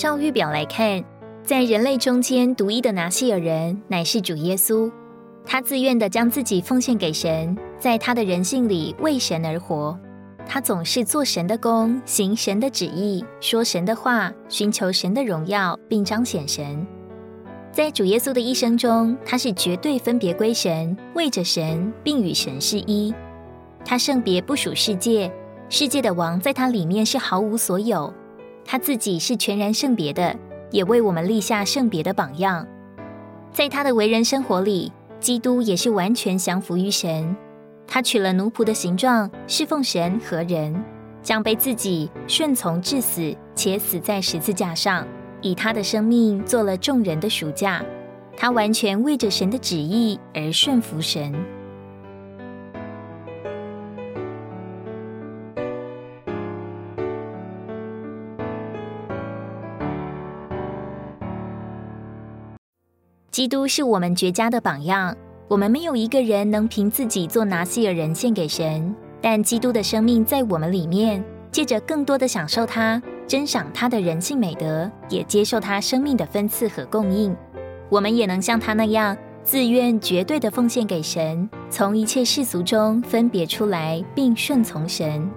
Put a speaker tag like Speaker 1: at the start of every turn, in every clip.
Speaker 1: 照预表来看，在人类中间独一的拿西尔人乃是主耶稣。他自愿的将自己奉献给神，在他的人性里为神而活。他总是做神的工，行神的旨意，说神的话，寻求神的荣耀，并彰显神。在主耶稣的一生中，他是绝对分别归神，为着神，并与神是一。他圣别不属世界，世界的王在他里面是毫无所有。他自己是全然圣别的，也为我们立下圣别的榜样。在他的为人生活里，基督也是完全降服于神。他取了奴仆的形状，侍奉神和人，将被自己顺从至死，且死在十字架上。以他的生命做了众人的赎价，他完全为着神的旨意而顺服神。基督是我们绝佳的榜样。我们没有一个人能凭自己做拿西尔人献给神，但基督的生命在我们里面，借着更多的享受他。珍赏他的人性美德，也接受他生命的分赐和供应，我们也能像他那样自愿、绝对的奉献给神，从一切世俗中分别出来，并顺从神。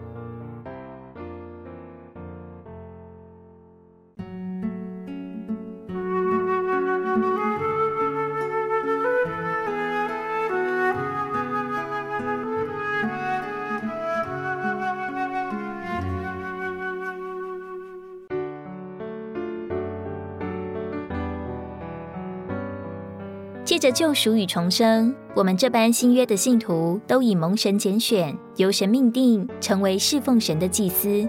Speaker 1: 借着救赎与重生，我们这般新约的信徒都以蒙神拣选，由神命定，成为侍奉神的祭司。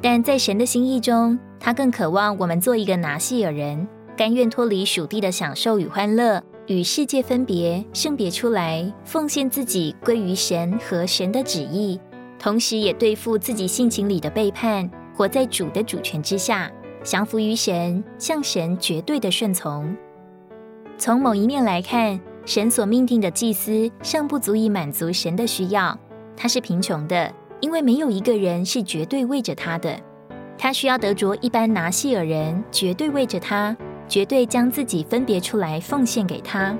Speaker 1: 但在神的心意中，他更渴望我们做一个拿细尔人，甘愿脱离属地的享受与欢乐，与世界分别，圣别出来，奉献自己归于神和神的旨意，同时也对付自己性情里的背叛，活在主的主权之下，降服于神，向神绝对的顺从。从某一面来看，神所命定的祭司尚不足以满足神的需要。他是贫穷的，因为没有一个人是绝对为着他的。他需要得着一般拿细尔人，绝对为着他，绝对将自己分别出来奉献给他。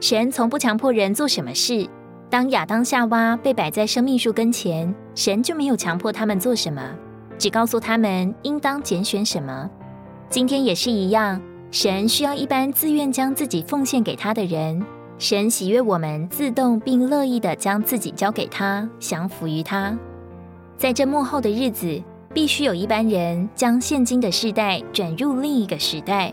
Speaker 1: 神从不强迫人做什么事。当亚当夏娃被摆在生命树跟前，神就没有强迫他们做什么，只告诉他们应当拣选什么。今天也是一样，神需要一般自愿将自己奉献给他的人。神喜悦我们自动并乐意的将自己交给他，降服于他。在这幕后的日子，必须有一般人将现今的世代转入另一个时代。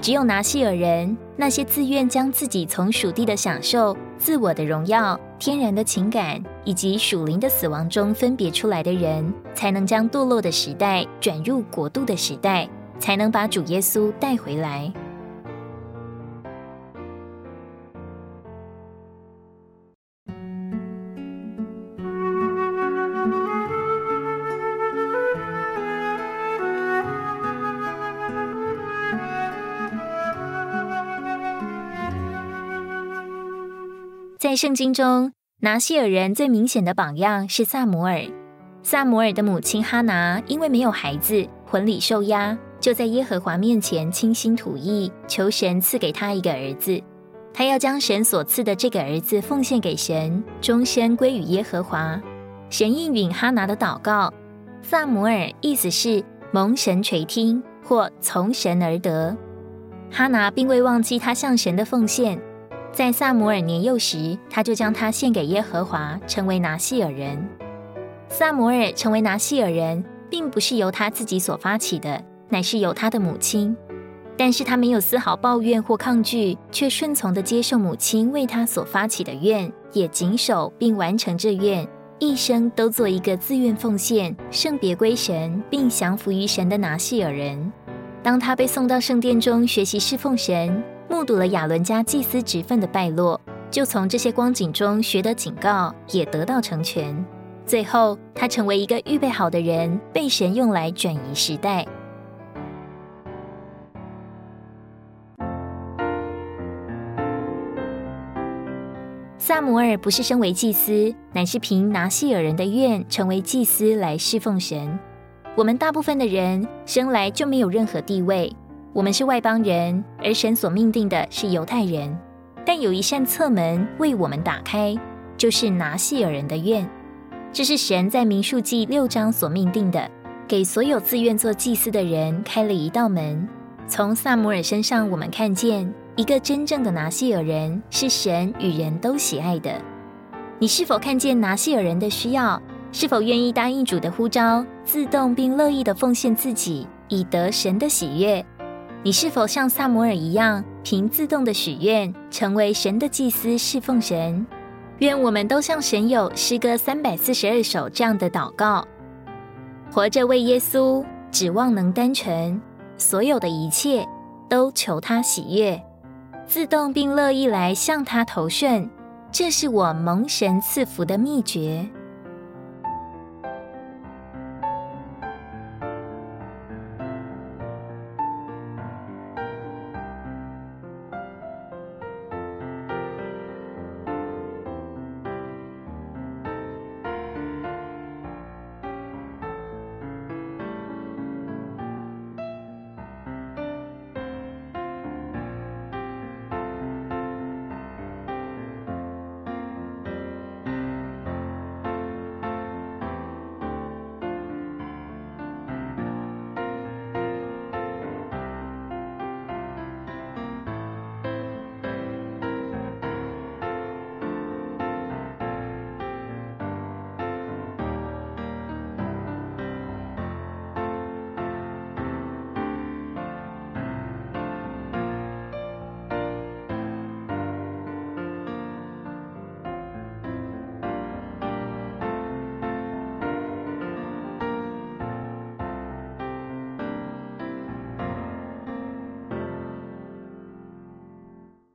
Speaker 1: 只有拿西尔人，那些自愿将自己从属地的享受、自我的荣耀、天然的情感以及属灵的死亡中分别出来的人，才能将堕落的时代转入国度的时代，才能把主耶稣带回来。圣经中，拿西尔人最明显的榜样是萨摩尔。萨摩尔的母亲哈拿因为没有孩子，婚礼受压，就在耶和华面前倾心吐意，求神赐给他一个儿子。他要将神所赐的这个儿子奉献给神，终身归于耶和华。神应允哈拿的祷告。萨摩尔意思是蒙神垂听或从神而得。哈拿并未忘记他向神的奉献。在萨摩尔年幼时，他就将他献给耶和华，成为拿西尔人。萨摩尔成为拿西尔人，并不是由他自己所发起的，乃是由他的母亲。但是他没有丝毫抱怨或抗拒，却顺从的接受母亲为他所发起的愿，也谨守并完成这愿，一生都做一个自愿奉献、圣别归神，并降服于神的拿西尔人。当他被送到圣殿中学习侍奉神。目睹了亚伦家祭司职分的败落，就从这些光景中学得警告，也得到成全。最后他成为一个预备好的人，被神用来转移时代。萨摩尔不是身为祭司，乃是凭拿西尔人的愿成为祭司来侍奉神。我们大部分的人生来就没有任何地位，我们是外邦人，而神所命定的是犹太人。但有一扇侧门为我们打开，就是拿西尔人的愿。这是神在民数记六章所命定的，给所有自愿做祭司的人开了一道门。从萨摩尔身上，我们看见。一个真正的拿西尔人是神与人都喜爱的。你是否看见拿西尔人的需要？是否愿意答应主的呼召，自动并乐意的奉献自己，以得神的喜悦？你是否像萨摩尔一样，凭自动的许愿，成为神的祭司，侍奉神？愿我们都像神友诗歌三百四十二首这样的祷告：活着为耶稣，指望能单纯，所有的一切都求他喜悦。自动并乐意来向他投顺，这是我蒙神赐福的秘诀。